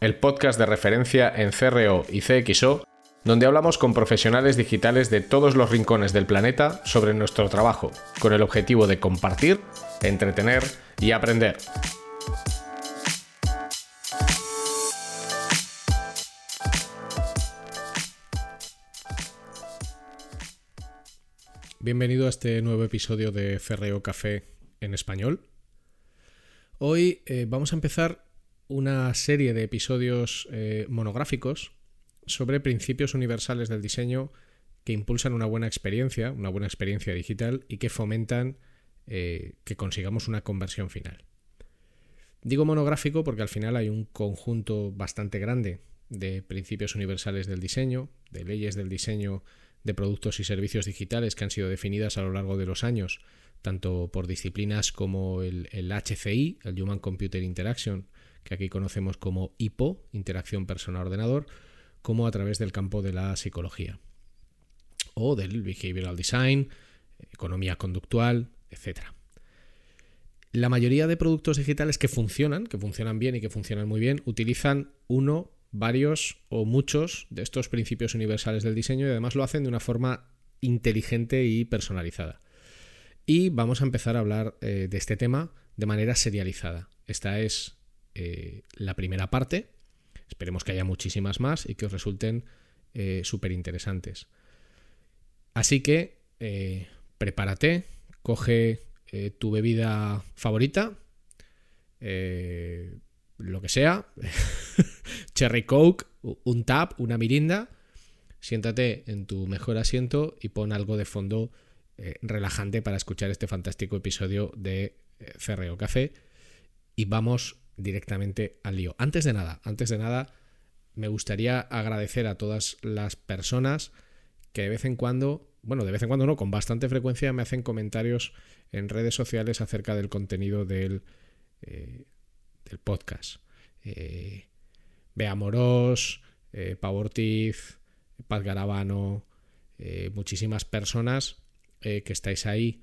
el podcast de referencia en CRO y CXO, donde hablamos con profesionales digitales de todos los rincones del planeta sobre nuestro trabajo, con el objetivo de compartir, entretener y aprender. Bienvenido a este nuevo episodio de CRO Café en español. Hoy eh, vamos a empezar una serie de episodios eh, monográficos sobre principios universales del diseño que impulsan una buena experiencia, una buena experiencia digital y que fomentan eh, que consigamos una conversión final. Digo monográfico porque al final hay un conjunto bastante grande de principios universales del diseño, de leyes del diseño de productos y servicios digitales que han sido definidas a lo largo de los años, tanto por disciplinas como el, el HCI, el Human Computer Interaction, que aquí conocemos como IPO, interacción persona-ordenador, como a través del campo de la psicología o del behavioral design, economía conductual, etc. La mayoría de productos digitales que funcionan, que funcionan bien y que funcionan muy bien, utilizan uno, varios o muchos de estos principios universales del diseño y además lo hacen de una forma inteligente y personalizada. Y vamos a empezar a hablar eh, de este tema de manera serializada. Esta es eh, la primera parte. Esperemos que haya muchísimas más y que os resulten eh, súper interesantes. Así que eh, prepárate, coge tu bebida favorita, lo que sea, cherry coke, un tap, una mirinda, siéntate en tu mejor asiento y pon algo de fondo relajante para escuchar este fantástico episodio de Ferreo Café y vamos directamente al lío. Antes de nada, antes de nada, me gustaría agradecer a todas las personas que de vez en cuando, bueno, de vez en cuando no, con bastante frecuencia me hacen comentarios en redes sociales acerca del contenido del, eh, podcast. Eh, Bea Moros, eh, Pau Ortiz, Paz Garabano, eh, muchísimas personas que estáis ahí,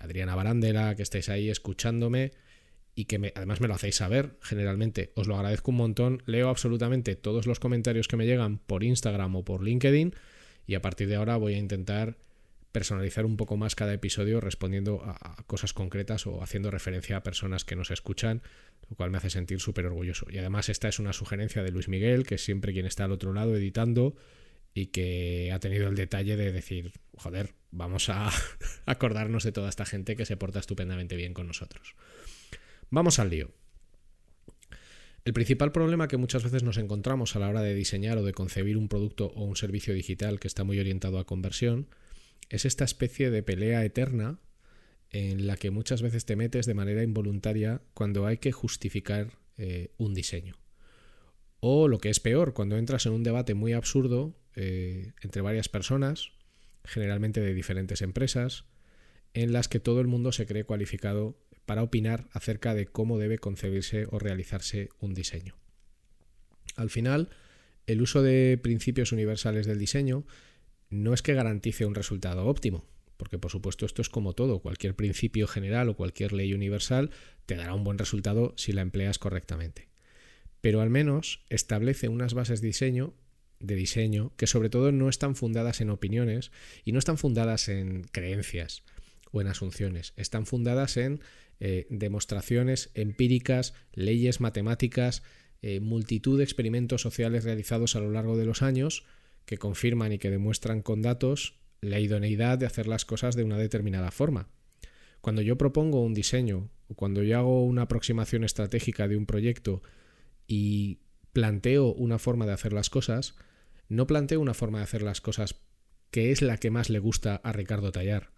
Adriana Barandela, que estáis ahí escuchándome y que además me lo hacéis saber generalmente. Os lo agradezco un montón. Leo absolutamente todos los comentarios que me llegan por Instagram o por LinkedIn y a partir de ahora voy a intentar personalizar un poco más cada episodio respondiendo a, cosas concretas o haciendo referencia a personas que nos escuchan, lo cual me hace sentir súper orgulloso. Y además esta es una sugerencia de Luis Miguel, que es siempre quien está al otro lado editando y que ha tenido el detalle de decir, joder, vamos a acordarnos de toda esta gente que se porta estupendamente bien con nosotros. Vamos al lío. El principal problema que muchas veces nos encontramos a la hora de diseñar o de concebir un producto o un servicio digital que está muy orientado a conversión es esta especie de pelea eterna en la que muchas veces te metes de manera involuntaria cuando hay que justificar eh, un diseño. O lo que es peor, cuando entras en un debate muy absurdo eh, entre varias personas, generalmente de diferentes empresas, en las que todo el mundo se cree cualificado para opinar acerca de cómo debe concebirse o realizarse un diseño. Al final, el uso de principios universales del diseño no es que garantice un resultado óptimo, porque por supuesto esto es como todo, cualquier principio general o cualquier ley universal te dará un buen resultado si la empleas correctamente. Pero al menos establece unas bases de diseño de diseño que sobre todo no están fundadas en opiniones y no están fundadas en creencias en asunciones, están fundadas en eh, demostraciones empíricas, leyes matemáticas, eh, multitud de experimentos sociales realizados a lo largo de los años que confirman y que demuestran con datos la idoneidad de hacer las cosas de una determinada forma. Cuando yo propongo un diseño o cuando yo hago una aproximación estratégica de un proyecto y planteo una forma de hacer las cosas, no planteo una forma de hacer las cosas que es la que más le gusta a Ricardo Tallar.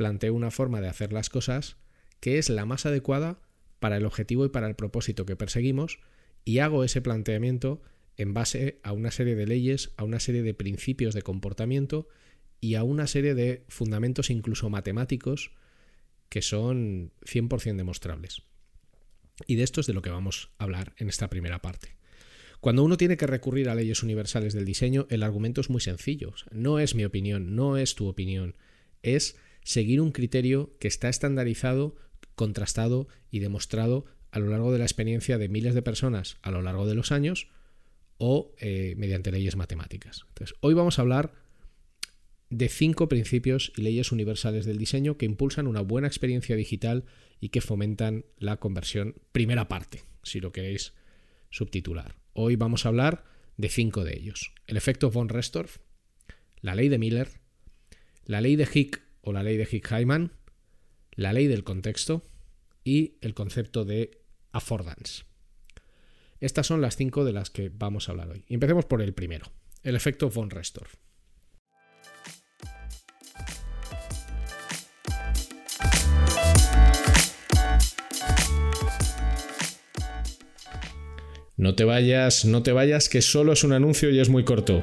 Planteo una forma de hacer las cosas que es la más adecuada para el objetivo y para el propósito que perseguimos y hago ese planteamiento en base a una serie de leyes, a una serie de principios de comportamiento y a una serie de fundamentos incluso matemáticos que son 100% demostrables. Y de esto es de lo que vamos a hablar en esta primera parte. Cuando uno tiene que recurrir a leyes universales del diseño, el argumento es muy sencillo. no es mi opinión, no es tu opinión. Es seguir un criterio que está estandarizado, contrastado y demostrado a lo largo de la experiencia de miles de personas a lo largo de los años o eh, mediante leyes matemáticas. Hoy vamos a hablar de cinco principios y leyes universales del diseño que impulsan una buena experiencia digital y que fomentan la conversión primera parte, si lo queréis subtitular. Hoy vamos a hablar de cinco de ellos. El efecto von Restorff, la ley de Miller, la ley de Hick o la ley de Hick-Hyman, la ley del contexto y el concepto de affordance. Estas son las cinco de las que vamos a hablar hoy. empecemos por el primero, el efecto von Restorff. No te vayas, no te vayas, que solo es un anuncio y es muy corto.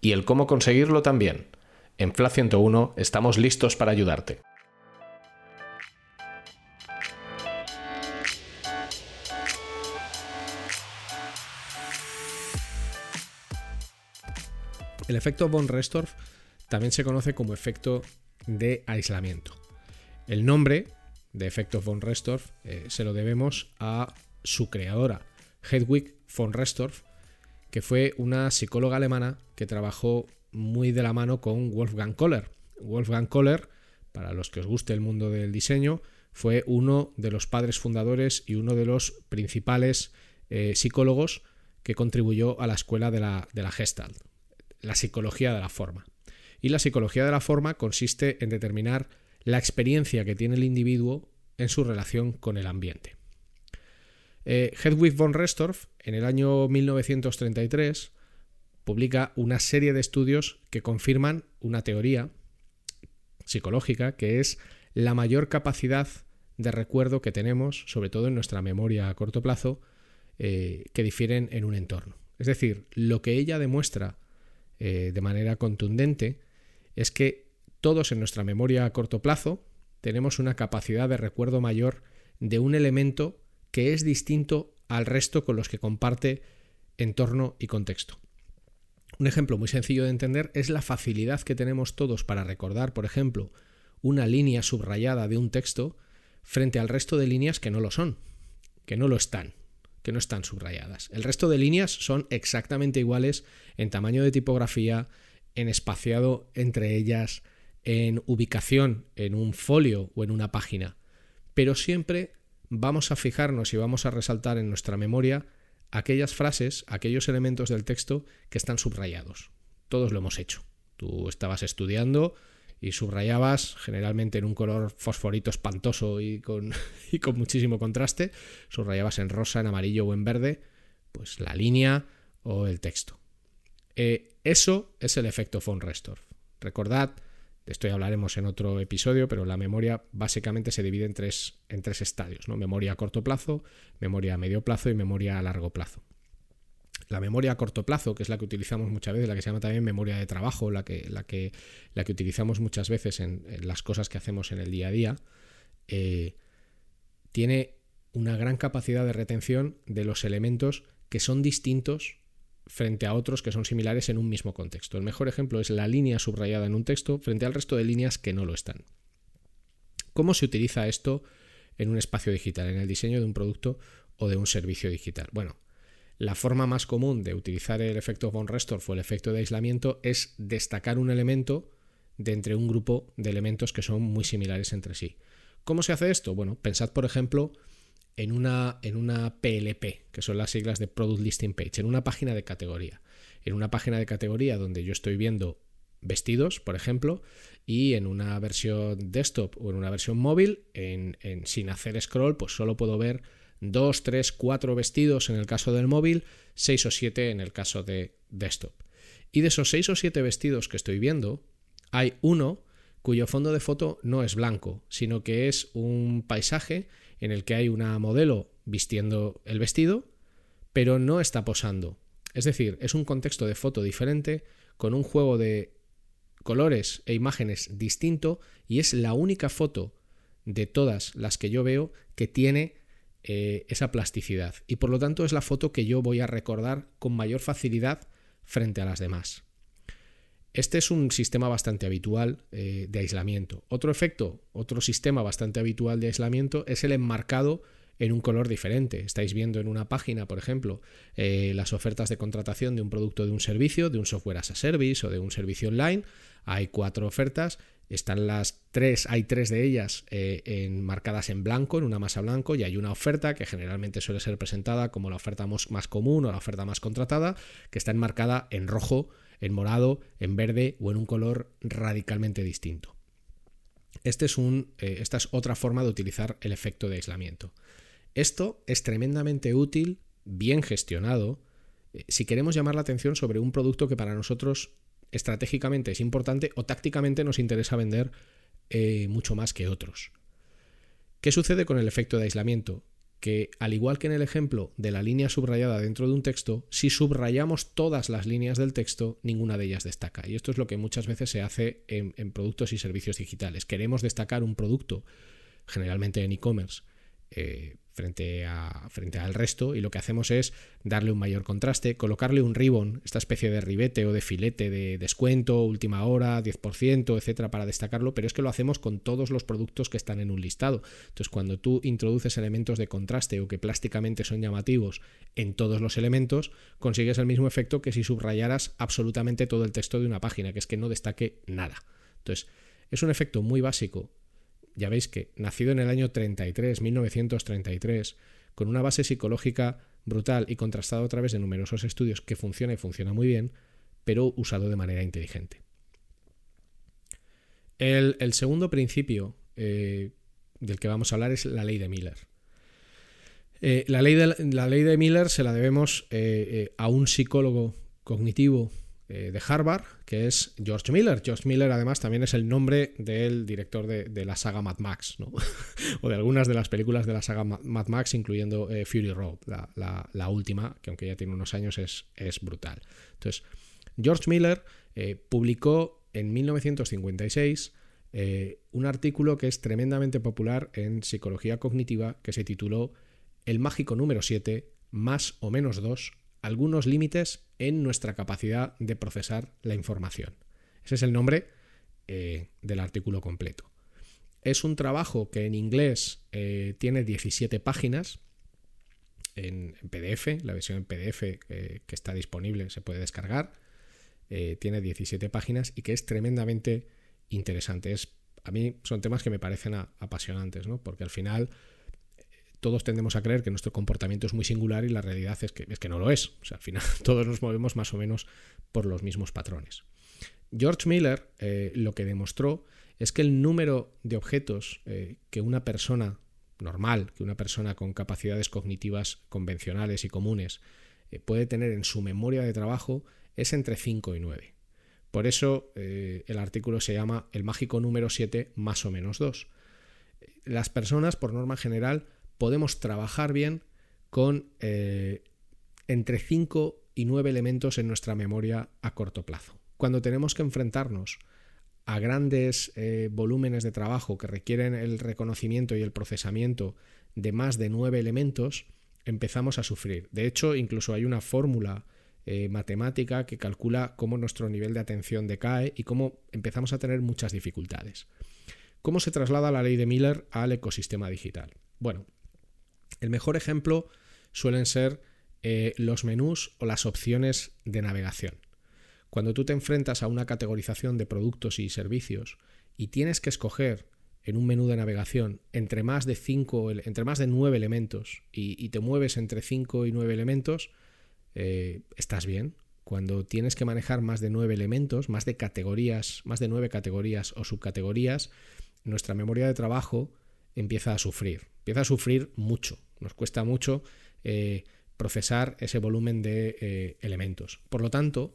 y el cómo conseguirlo también. En FLA 101 estamos listos para ayudarte. El efecto von Restorff también se conoce como efecto de aislamiento. El nombre de efecto von Restorff eh, se lo debemos a su creadora, Hedwig von Restorff, que fue una psicóloga alemana que trabajó muy de la mano con Wolfgang Kohler. Wolfgang Kohler, para los que os guste el mundo del diseño, fue uno de los padres fundadores y uno de los principales eh, psicólogos que contribuyó a la escuela de la, de la Gestalt, la psicología de la forma. Y la psicología de la forma consiste en determinar la experiencia que tiene el individuo en su relación con el ambiente. Eh, Hedwig von Restorff, en el año 1933, publica una serie de estudios que confirman una teoría psicológica que es la mayor capacidad de recuerdo que tenemos, sobre todo en nuestra memoria a corto plazo, eh, que difieren en un entorno. Es decir, lo que ella demuestra eh, de manera contundente es que todos en nuestra memoria a corto plazo tenemos una capacidad de recuerdo mayor de un elemento que es distinto al resto con los que comparte entorno y contexto. Un ejemplo muy sencillo de entender es la facilidad que tenemos todos para recordar, por ejemplo, una línea subrayada de un texto frente al resto de líneas que no lo son, que no lo están que no están subrayadas. El resto de líneas son exactamente iguales en tamaño de tipografía, en espaciado entre ellas, en ubicación en un folio o en una página. Pero siempre vamos a fijarnos y vamos a resaltar en nuestra memoria aquellas frases, aquellos elementos del texto que están subrayados. Todos lo hemos hecho. Tú estabas estudiando y subrayabas generalmente en un color fosforito espantoso y con, y con muchísimo contraste, subrayabas en rosa, en amarillo o en verde, pues la línea o el texto. Eh, eso es el efecto von Restorff. Recordad, esto ya hablaremos en otro episodio, pero la memoria básicamente se divide en tres, en tres estadios, ¿no? Memoria a corto plazo, memoria a medio plazo y memoria a largo plazo. La memoria a corto plazo, que es la que utilizamos muchas veces, la que se llama también memoria de trabajo, la que, la que, la que utilizamos muchas veces en, las cosas que hacemos en el día a día, eh, tiene una gran capacidad de retención de los elementos que son distintos frente a otros que son similares en un mismo contexto. El mejor ejemplo es la línea subrayada en un texto frente al resto de líneas que no lo están. ¿Cómo se utiliza esto en un espacio digital, en el diseño de un producto o de un servicio digital? Bueno, la forma más común de utilizar el efecto von Restorff o el efecto de aislamiento es destacar un elemento de entre un grupo de elementos que son muy similares entre sí. ¿Cómo se hace esto? Bueno, pensad por ejemplo en una, en una PLP, que son las siglas de Product Listing Page, en una página de categoría. En una página de categoría donde yo estoy viendo vestidos, por ejemplo, y en una versión desktop o en una versión móvil, en, sin hacer scroll, pues solo puedo ver dos, tres, cuatro vestidos en el caso del móvil, seis o siete en el caso de desktop. Y de esos seis o siete vestidos que estoy viendo, hay uno cuyo fondo de foto no es blanco, sino que es un paisaje en el que hay una modelo vistiendo el vestido, pero no está posando. Es decir, es un contexto de foto diferente, con un juego de colores e imágenes distinto, y es la única foto de todas las que yo veo que tiene eh, esa plasticidad. Y por lo tanto es la foto que yo voy a recordar con mayor facilidad frente a las demás. Este es un sistema bastante habitual eh, de aislamiento. Otro efecto, otro sistema bastante habitual de aislamiento es el enmarcado en un color diferente. Estáis viendo en una página, por ejemplo, eh, las ofertas de contratación de un producto de un servicio, de un software as a service o de un servicio online. Hay cuatro ofertas. Están las tres, hay tres de ellas eh, enmarcadas en blanco, en una masa blanco, y hay una oferta que generalmente suele ser presentada como la oferta más común o la oferta más contratada, que está enmarcada en rojo en morado, en verde o en un color radicalmente distinto. Este es un, eh, esta es otra forma de utilizar el efecto de aislamiento. Esto es tremendamente útil, bien gestionado, eh, si queremos llamar la atención sobre un producto que para nosotros estratégicamente es importante o tácticamente nos interesa vender eh, mucho más que otros. ¿Qué sucede con el efecto de aislamiento? que, al igual que en el ejemplo de la línea subrayada dentro de un texto, si subrayamos todas las líneas del texto, ninguna de ellas destaca. Y esto es lo que muchas veces se hace en, productos y servicios digitales. Queremos destacar un producto, generalmente en e-commerce, eh, frente, a, frente al resto y lo que hacemos es darle un mayor contraste, colocarle un ribbon, esta especie de ribete o de filete de descuento, última hora, 10%, etcétera, para destacarlo, pero es que lo hacemos con todos los productos que están en un listado. Entonces, cuando tú introduces elementos de contraste o que plásticamente son llamativos en todos los elementos, consigues el mismo efecto que si subrayaras absolutamente todo el texto de una página, que es que no destaque nada. Entonces, es un efecto muy básico ya veis que nacido en el año 33, 1933, con una base psicológica brutal y contrastado a través de numerosos estudios que funciona y funciona muy bien, pero usado de manera inteligente. El, segundo principio eh, del que vamos a hablar es la ley de Miller. Eh, la, ley de, la, ley de, Miller se la debemos eh, a un psicólogo cognitivo eh, de Harvard, que es George Miller. George Miller además también es el nombre del director de, la saga Mad Max, o de algunas de las películas de la saga Mad Max, incluyendo eh, Fury Road, la, última, que aunque ya tiene unos años es, es brutal. Entonces, George Miller eh, publicó en 1956 un artículo que es tremendamente popular en psicología cognitiva que se tituló El mágico número 7, más o menos 2, algunos límites en nuestra capacidad de procesar la información. Ese es el nombre eh, del artículo completo. Es un trabajo que en inglés eh, tiene 17 páginas en, PDF, la versión en PDF eh, que está disponible se puede descargar. tiene 17 páginas y que es tremendamente interesante. Es, a mí son temas que me parecen apasionantes, ¿no? porque al final todos tendemos a creer que nuestro comportamiento es muy singular y la realidad es que, es que no lo es. O sea, al final todos nos movemos más o menos por los mismos patrones. George Miller eh, lo que demostró es que el número de objetos eh, que una persona normal, que una persona con capacidades cognitivas convencionales y comunes eh, puede tener en su memoria de trabajo es entre 5 y 9. Por eso el artículo se llama El mágico número 7 más o menos 2. Las personas, por norma general, podemos trabajar bien con eh, entre 5 y 9 elementos en nuestra memoria a corto plazo. Cuando tenemos que enfrentarnos a grandes eh, volúmenes de trabajo que requieren el reconocimiento y el procesamiento de más de 9 elementos, empezamos a sufrir. De hecho, incluso hay una fórmula eh, matemática que calcula cómo nuestro nivel de atención decae y cómo empezamos a tener muchas dificultades. ¿Cómo se traslada la ley de Miller al ecosistema digital? Bueno, el mejor ejemplo suelen ser eh, los menús o las opciones de navegación. Cuando tú te enfrentas a una categorización de productos y servicios y tienes que escoger en un menú de navegación entre más de cinco, entre más de nueve elementos y, te mueves entre cinco y nueve elementos, eh, estás bien. Cuando tienes que manejar más de nueve elementos, más de categorías, más de nueve categorías o subcategorías, nuestra memoria de trabajo empieza a sufrir. Empieza a sufrir mucho. Nos cuesta mucho eh, procesar ese volumen de eh, elementos. Por lo tanto,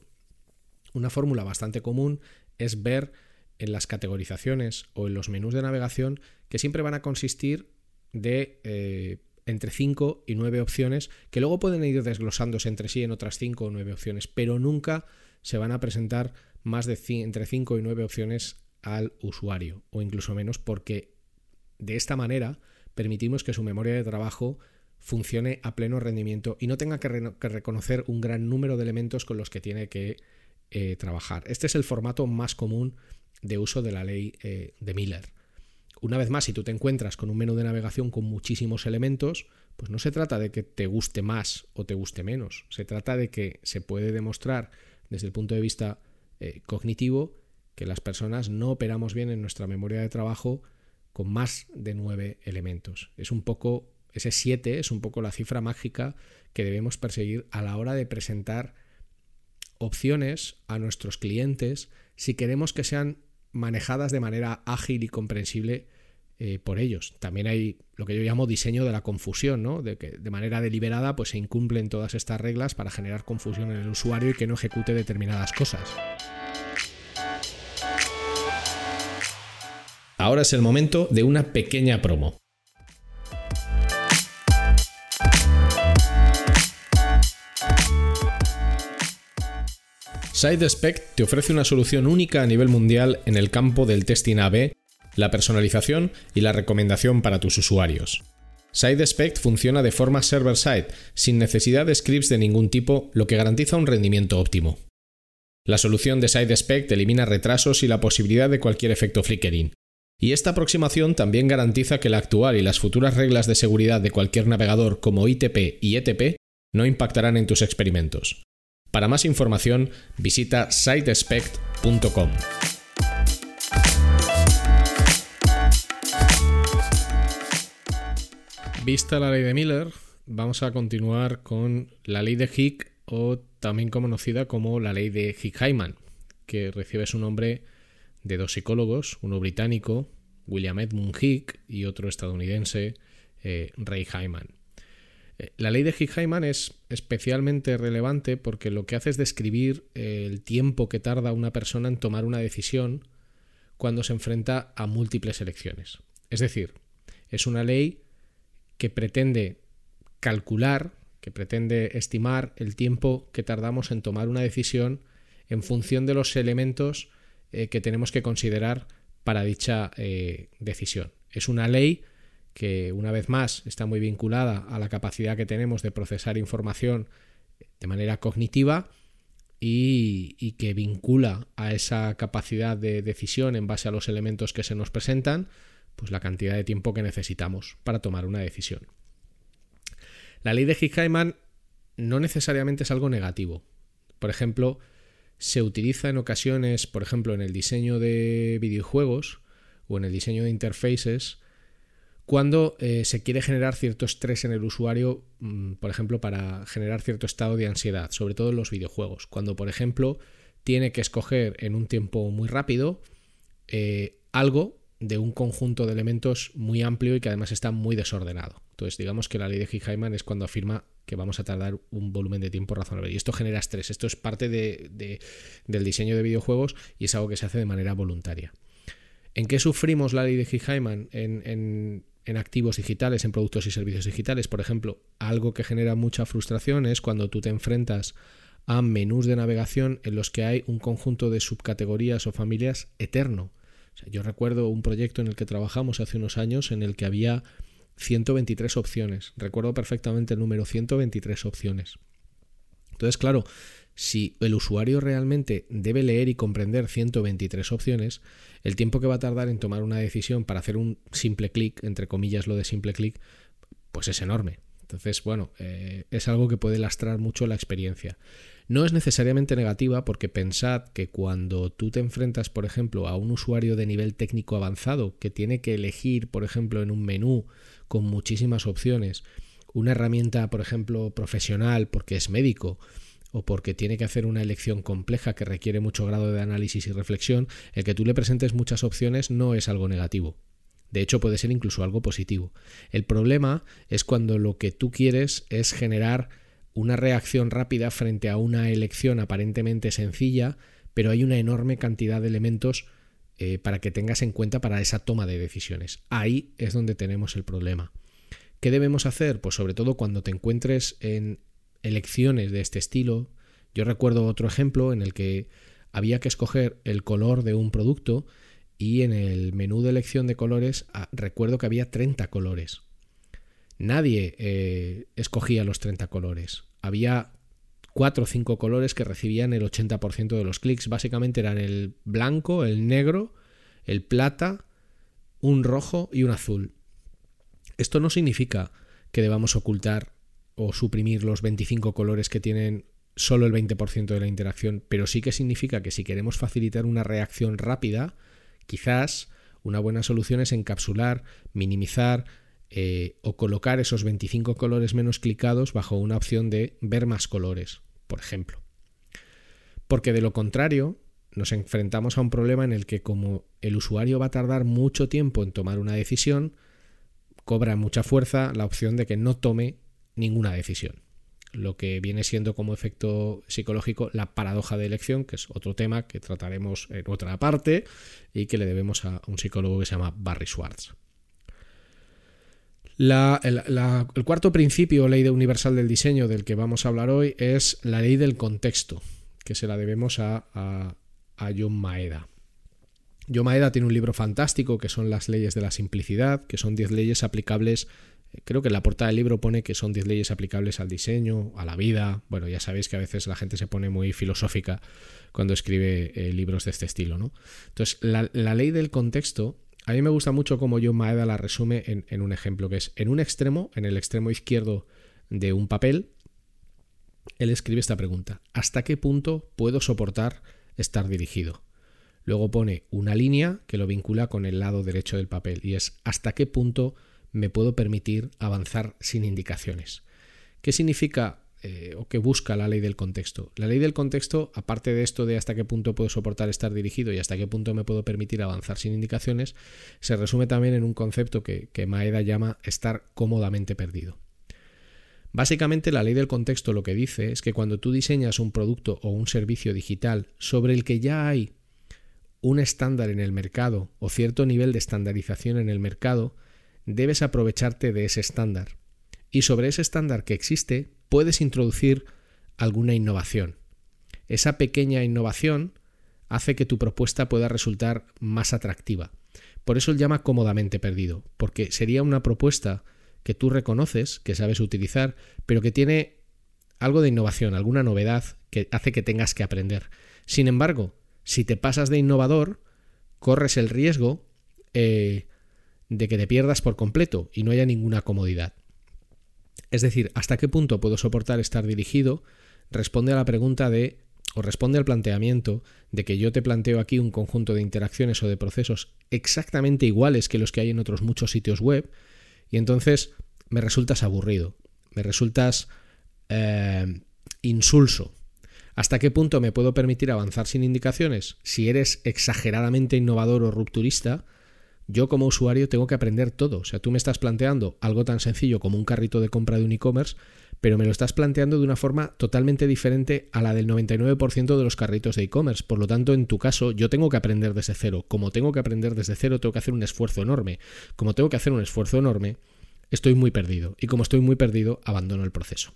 una fórmula bastante común es ver en las categorizaciones o en los menús de navegación que siempre van a consistir de eh, entre 5 y 9 opciones que luego pueden ir desglosándose entre sí en otras 5 o 9 opciones, pero nunca se van a presentar más de entre 5 y 9 opciones al usuario o incluso menos porque de esta manera permitimos que su memoria de trabajo funcione a pleno rendimiento y no tenga que, reconocer un gran número de elementos con los que tiene que eh, trabajar. Este es el formato más común de uso de la ley eh, de Miller. Una vez más, si tú te encuentras con un menú de navegación con muchísimos elementos, pues no se trata de que te guste más o te guste menos, se trata de que se puede demostrar desde el punto de vista eh, cognitivo que las personas no operamos bien en nuestra memoria de trabajo con más de nueve elementos. Es un poco, ese siete es un poco la cifra mágica que debemos perseguir a la hora de presentar opciones a nuestros clientes si queremos que sean manejadas de manera ágil y comprensible eh, por ellos. También hay lo que yo llamo diseño de la confusión, ¿no? De que de manera deliberada pues, se incumplen todas estas reglas para generar confusión en el usuario y que no ejecute determinadas cosas. Ahora es el momento de una pequeña promo. SideSpec te ofrece una solución única a nivel mundial en el campo del testing AB, la personalización y la recomendación para tus usuarios. SideSpec funciona de forma server-side, sin necesidad de scripts de ningún tipo, lo que garantiza un rendimiento óptimo. La solución de SideSpec elimina retrasos y la posibilidad de cualquier efecto flickering. Y esta aproximación también garantiza que la actual y las futuras reglas de seguridad de cualquier navegador como ITP y ETP no impactarán en tus experimentos. Para más información, visita sitespect.com. Vista la ley de Miller, vamos a continuar con la ley de Hick o también conocida como la ley de Hick-Hyman, que recibe su nombre de dos psicólogos, uno británico, William Edmund Hick, y otro estadounidense, eh, Ray Hyman. La ley de Hick-Hyman es especialmente relevante porque lo que hace es describir el tiempo que tarda una persona en tomar una decisión cuando se enfrenta a múltiples elecciones. Es decir, es una ley que pretende calcular, que pretende estimar el tiempo que tardamos en tomar una decisión en función de los elementos eh, que tenemos que considerar para dicha eh, decisión. Es una ley que una vez más está muy vinculada a la capacidad que tenemos de procesar información de manera cognitiva y, que vincula a esa capacidad de decisión en base a los elementos que se nos presentan, pues la cantidad de tiempo que necesitamos para tomar una decisión. La ley de Hickman no necesariamente es algo negativo. Por ejemplo, se utiliza en ocasiones, por ejemplo, en el diseño de videojuegos o en el diseño de interfaces cuando eh, se quiere generar cierto estrés en el usuario, mm, por ejemplo, para generar cierto estado de ansiedad, sobre todo en los videojuegos. Cuando, por ejemplo, tiene que escoger en un tiempo muy rápido eh, algo de un conjunto de elementos muy amplio y que además está muy desordenado. Entonces, digamos que la ley de Hickman es cuando afirma que vamos a tardar un volumen de tiempo razonable. Y esto genera estrés. Esto es parte del diseño de videojuegos y es algo que se hace de manera voluntaria. ¿En qué sufrimos la ley de Hickman? en, en activos digitales, en productos y servicios digitales. Por ejemplo, algo que genera mucha frustración es cuando tú te enfrentas a menús de navegación en los que hay un conjunto de subcategorías o familias eterno. yo recuerdo un proyecto en el que trabajamos hace unos años en el que había 123 opciones. Recuerdo perfectamente el número 123 opciones. Entonces, claro, si el usuario realmente debe leer y comprender 123 opciones, el tiempo que va a tardar en tomar una decisión para hacer un simple clic, entre comillas lo de simple clic, pues es enorme. Entonces, bueno, eh, es algo que puede lastrar mucho la experiencia. No es necesariamente negativa porque pensad que cuando tú te enfrentas, por ejemplo, a un usuario de nivel técnico avanzado que tiene que elegir, por ejemplo, en un menú con muchísimas opciones, una herramienta, por ejemplo, profesional porque es médico, o porque tiene que hacer una elección compleja que requiere mucho grado de análisis y reflexión, el que tú le presentes muchas opciones no es algo negativo. De hecho, puede ser incluso algo positivo. El problema es cuando lo que tú quieres es generar una reacción rápida frente a una elección aparentemente sencilla, pero hay una enorme cantidad de elementos eh, para que tengas en cuenta para esa toma de decisiones. Ahí es donde tenemos el problema. ¿Qué debemos hacer? Pues sobre todo cuando te encuentres en elecciones de este estilo. Yo recuerdo otro ejemplo en el que había que escoger el color de un producto y en el menú de elección de colores ah, recuerdo que había 30 colores. Nadie eh, escogía los 30 colores. Había 4 o 5 colores que recibían el 80% de los clics. Básicamente eran el blanco, el negro, el plata, un rojo y un azul. Esto no significa que debamos ocultar o suprimir los 25 colores que tienen solo el 20% de la interacción, pero sí que significa que si queremos facilitar una reacción rápida, quizás una buena solución es encapsular, minimizar eh, o colocar esos 25 colores menos clicados bajo una opción de ver más colores, por ejemplo. Porque de lo contrario, nos enfrentamos a un problema en el que como el usuario va a tardar mucho tiempo en tomar una decisión, cobra mucha fuerza la opción de que no tome ninguna decisión. Lo que viene siendo como efecto psicológico la paradoja de elección, que es otro tema que trataremos en otra parte y que le debemos a un psicólogo que se llama Barry Schwartz. El, cuarto principio, ley universal del diseño del que vamos a hablar hoy, es la ley del contexto, que se la debemos a, a, John Maeda. John Maeda tiene un libro fantástico que son las leyes de la simplicidad, que son 10 leyes aplicables Creo que en la portada del libro pone que son 10 leyes aplicables al diseño, a la vida. Bueno, ya sabéis que a veces la gente se pone muy filosófica cuando escribe eh, libros de este estilo, ¿no? Entonces, la, ley del contexto, a mí me gusta mucho cómo John Maeda la resume en, en un ejemplo, que es en un extremo, en el extremo izquierdo de un papel, él escribe esta pregunta. ¿Hasta qué punto puedo soportar estar dirigido? Luego pone una línea que lo vincula con el lado derecho del papel y es hasta qué punto me puedo permitir avanzar sin indicaciones. ¿Qué significa eh, o qué busca la ley del contexto? La ley del contexto, aparte de esto de hasta qué punto puedo soportar estar dirigido y hasta qué punto me puedo permitir avanzar sin indicaciones, se resume también en un concepto que, que Maeda llama estar cómodamente perdido. Básicamente la ley del contexto lo que dice es que cuando tú diseñas un producto o un servicio digital sobre el que ya hay un estándar en el mercado o cierto nivel de estandarización en el mercado, debes aprovecharte de ese estándar. Y sobre ese estándar que existe, puedes introducir alguna innovación. Esa pequeña innovación hace que tu propuesta pueda resultar más atractiva. Por eso él llama cómodamente perdido, porque sería una propuesta que tú reconoces, que sabes utilizar, pero que tiene algo de innovación, alguna novedad que hace que tengas que aprender. Sin embargo, si te pasas de innovador, corres el riesgo eh, de que te pierdas por completo y no haya ninguna comodidad. Es decir, ¿hasta qué punto puedo soportar estar dirigido? Responde a la pregunta de, o responde al planteamiento de que yo te planteo aquí un conjunto de interacciones o de procesos exactamente iguales que los que hay en otros muchos sitios web, y entonces me resultas aburrido, me resultas eh, insulso. ¿Hasta qué punto me puedo permitir avanzar sin indicaciones? Si eres exageradamente innovador o rupturista, yo como usuario tengo que aprender todo. O sea, tú me estás planteando algo tan sencillo como un carrito de compra de un e-commerce, pero me lo estás planteando de una forma totalmente diferente a la del 99% de los carritos de e-commerce. Por lo tanto, en tu caso, yo tengo que aprender desde cero. Como tengo que aprender desde cero, tengo que hacer un esfuerzo enorme. Como tengo que hacer un esfuerzo enorme, estoy muy perdido. Y como estoy muy perdido, abandono el proceso.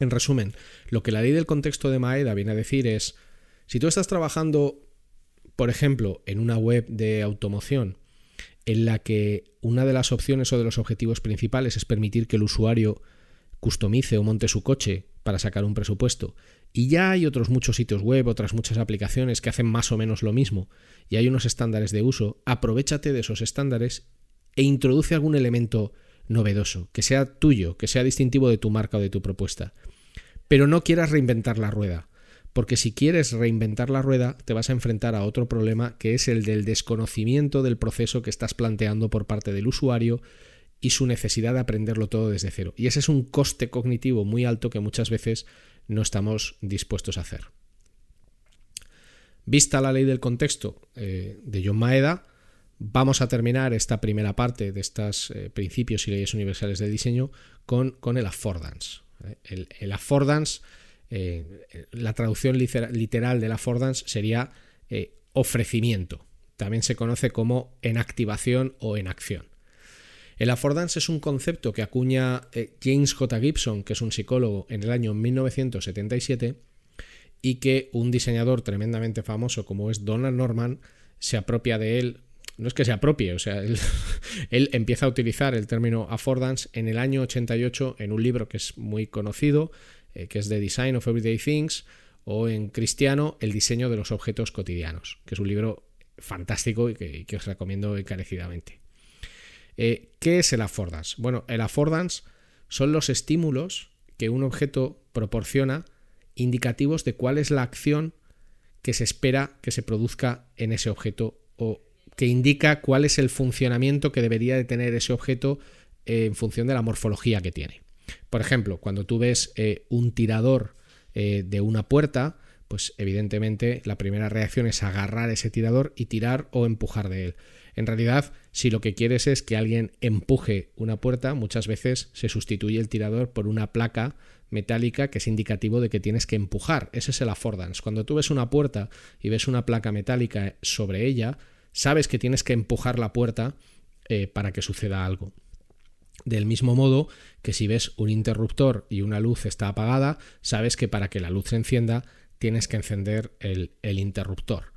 En resumen, lo que la ley del contexto de Maeda viene a decir es, si tú estás trabajando, por ejemplo, en una web de automoción, en la que una de las opciones o de los objetivos principales es permitir que el usuario customice o monte su coche para sacar un presupuesto. Y ya hay otros muchos sitios web, otras muchas aplicaciones que hacen más o menos lo mismo y hay unos estándares de uso, aprovechate de esos estándares e introduce algún elemento novedoso, que sea tuyo, que sea distintivo de tu marca o de tu propuesta. pero no quieras reinventar la rueda. Porque si quieres reinventar la rueda, te vas a enfrentar a otro problema que es el del desconocimiento del proceso que estás planteando por parte del usuario y su necesidad de aprenderlo todo desde cero. Y ese es un coste cognitivo muy alto que muchas veces no estamos dispuestos a hacer. Vista la ley del contexto eh, de John Maeda, vamos a terminar esta primera parte de estos eh, principios y leyes universales del diseño con, con el affordance. ¿eh? El, affordance, la traducción literal del affordance sería ofrecimiento. También se conoce como en activación o en acción. El affordance es un concepto que acuña James J. Gibson, que es un psicólogo, en el año 1977 y que un diseñador tremendamente famoso como es Donald Norman se apropia de él. No es que se apropie, o sea, él, empieza a utilizar el término affordance en el año 88 en un libro que es muy conocido, eh, que es The Design of Everyday Things, o en cristiano, El diseño de los objetos cotidianos, que es un libro fantástico y que, os recomiendo encarecidamente. Eh, ¿Qué es el affordance? Bueno, el affordance son los estímulos que un objeto proporciona indicativos de cuál es la acción que se espera que se produzca en ese objeto o que indica cuál es el funcionamiento que debería de tener ese objeto en función de la morfología que tiene. Por ejemplo, cuando tú ves eh, un tirador eh, de una puerta, pues evidentemente la primera reacción es agarrar ese tirador y tirar o empujar de él. En realidad, si lo que quieres es que alguien empuje una puerta, muchas veces se sustituye el tirador por una placa metálica que es indicativo de que tienes que empujar. Ese es el affordance. Cuando tú ves una puerta y ves una placa metálica sobre ella, sabes que tienes que empujar la puerta eh, para que suceda algo. Del mismo modo que si ves un interruptor y una luz está apagada, sabes que para que la luz se encienda tienes que encender el, interruptor.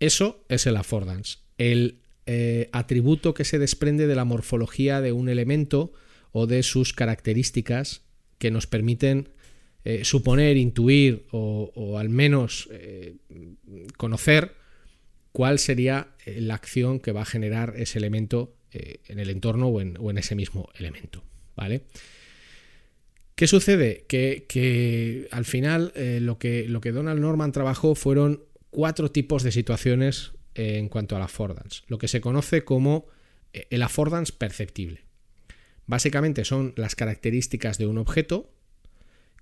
Eso es el affordance, el eh, atributo que se desprende de la morfología de un elemento o de sus características que nos permiten eh, suponer, intuir o, al menos eh, conocer cuál sería la acción que va a generar ese elemento en el entorno o en, ese mismo elemento. ¿Vale? ¿Qué sucede? Que, al final lo, que, lo que Donald Norman trabajó fueron cuatro tipos de situaciones en cuanto al affordance. Lo que se conoce como el affordance perceptible. Básicamente son las características de un objeto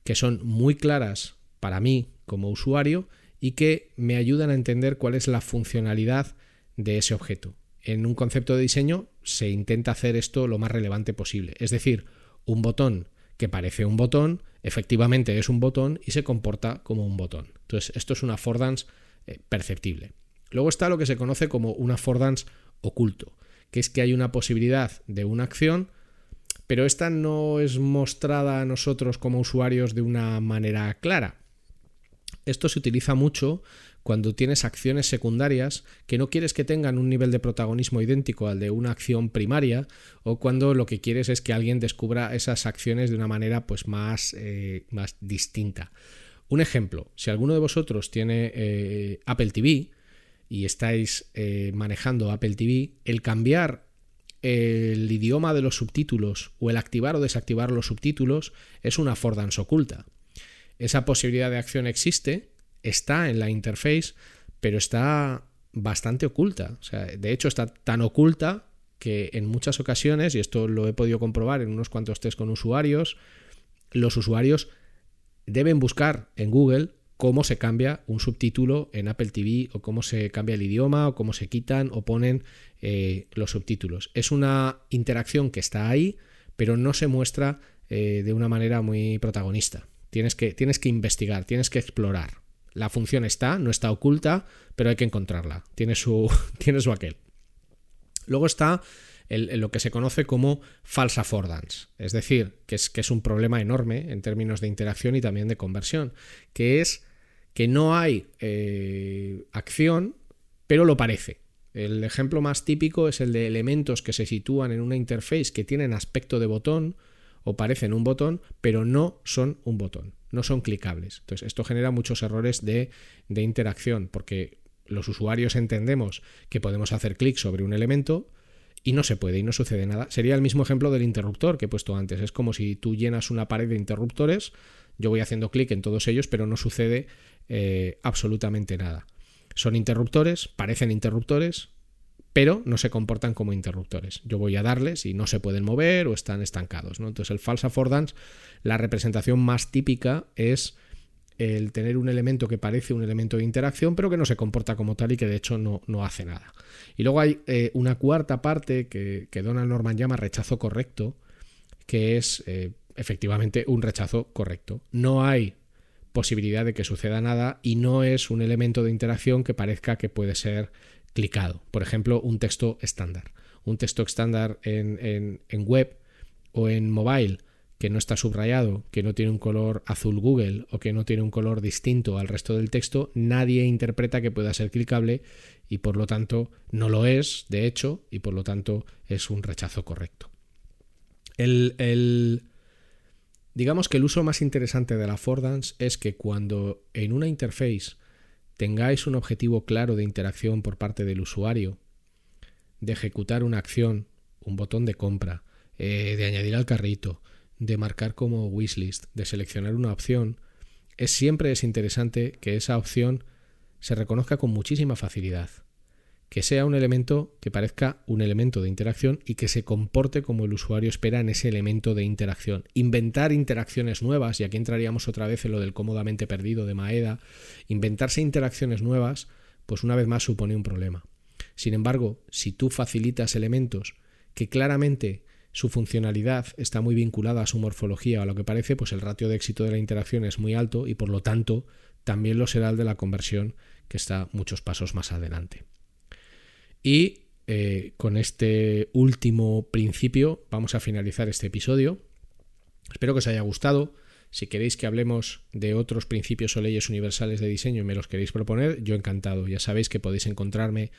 que son muy claras para mí como usuario y que me ayudan a entender cuál es la funcionalidad de ese objeto. En un concepto de diseño se intenta hacer esto lo más relevante posible. Es decir, un botón que parece un botón, efectivamente es un botón y se comporta como un botón. Entonces, esto es un affordance eh, perceptible. Luego está lo que se conoce como un affordance oculto, que es que hay una posibilidad de una acción pero esta no es mostrada a nosotros como usuarios de una manera clara. Esto se utiliza mucho cuando tienes acciones secundarias que no quieres que tengan un nivel de protagonismo idéntico al de una acción primaria o cuando lo que quieres es que alguien descubra esas acciones de una manera pues más, eh, más distinta. Un ejemplo, si alguno de vosotros tiene eh, Apple TV y estáis eh, manejando Apple TV, el cambiar el idioma de los subtítulos o el activar o desactivar los subtítulos es una affordance oculta. Esa posibilidad de acción existe, está en la interface, pero está bastante oculta. O sea, de hecho, está tan oculta que en muchas ocasiones, y esto lo he podido comprobar en unos cuantos test con usuarios, los usuarios deben buscar en Google cómo se cambia un subtítulo en Apple TV o cómo se cambia el idioma o cómo se quitan o ponen eh, los subtítulos. Es una interacción que está ahí, pero no se muestra eh, de una manera muy protagonista. Tienes que, tienes que investigar, tienes que explorar. La función está, no está oculta, pero hay que encontrarla. Tiene su, tiene su aquel. Luego está lo que se conoce como false affordance, es decir, que es, que es un problema enorme en términos de interacción y también de conversión, que es que no hay eh, acción, pero lo parece. El ejemplo más típico es el de elementos que se sitúan en una interface que tienen aspecto de botón o parecen un botón, pero no son un botón, no son clicables. Entonces, esto genera muchos errores de, de interacción, porque los usuarios entendemos que podemos hacer clic sobre un elemento y no se puede y no sucede nada. Sería el mismo ejemplo del interruptor que he puesto antes. Es como si tú llenas una pared de interruptores, yo voy haciendo clic en todos ellos, pero no sucede eh, absolutamente nada. Son interruptores, parecen interruptores, pero no se comportan como interruptores. Yo voy a darles y no se pueden mover o están estancados. ¿no? Entonces el false affordance, la representación más típica es el tener un elemento que parece un elemento de interacción, pero que no se comporta como tal y que de hecho no, no hace nada. Y luego hay eh, una cuarta parte que, Donald Norman llama rechazo correcto, que es eh, efectivamente un rechazo correcto. No hay posibilidad de que suceda nada y no es un elemento de interacción que parezca que puede ser clicado. Por ejemplo, un texto estándar. Un texto estándar en, en web o en mobile que no está subrayado, que no tiene un color azul Google o que no tiene un color distinto al resto del texto, nadie interpreta que pueda ser clicable y por lo tanto no lo es, de hecho, y por lo tanto es un rechazo correcto. El, digamos que el uso más interesante de la affordance es que cuando en una interface tengáis un objetivo claro de interacción por parte del usuario, de ejecutar una acción, un botón de compra, eh, de añadir al carrito, de marcar como wishlist, de seleccionar una opción, es siempre es interesante que esa opción se reconozca con muchísima facilidad, que sea un elemento que parezca un elemento de interacción y que se comporte como el usuario espera en ese elemento de interacción. Inventar interacciones nuevas, y aquí entraríamos otra vez en lo del cómodamente perdido de Maeda, inventarse interacciones nuevas, pues una vez más supone un problema. Sin embargo, si tú facilitas elementos que claramente su funcionalidad está muy vinculada a su morfología o a lo que parece, pues el ratio de éxito de la interacción es muy alto y por lo tanto también lo será el de la conversión que está muchos pasos más adelante. Y eh, con este último principio vamos a finalizar este episodio. Espero que os haya gustado. Si queréis que hablemos de otros principios o leyes universales de diseño y me los queréis proponer, yo encantado. Ya sabéis que podéis encontrarme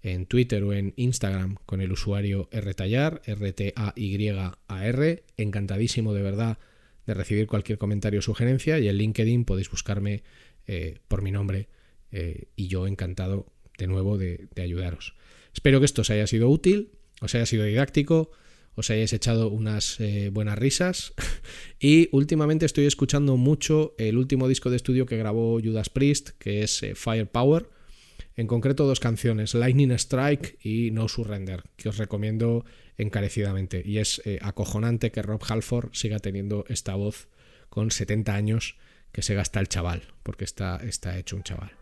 en Twitter o en Instagram con el usuario rtallar, R-T-A-Y-A-R. Encantadísimo de verdad de recibir cualquier comentario o sugerencia y en LinkedIn podéis buscarme eh, por mi nombre eh, y yo encantado de nuevo de, ayudaros. Espero que esto os haya sido útil, os haya sido didáctico, os hayáis echado unas eh, buenas risas y últimamente estoy escuchando mucho el último disco de estudio que grabó Judas Priest, que es Firepower en concreto dos canciones, Lightning Strike y No Surrender, que os recomiendo encarecidamente. Y es eh, acojonante que Rob Halford siga teniendo esta voz con 70 años que se gasta el chaval, porque está, está hecho un chaval.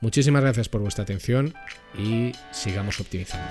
Muchísimas gracias por vuestra atención y sigamos optimizando.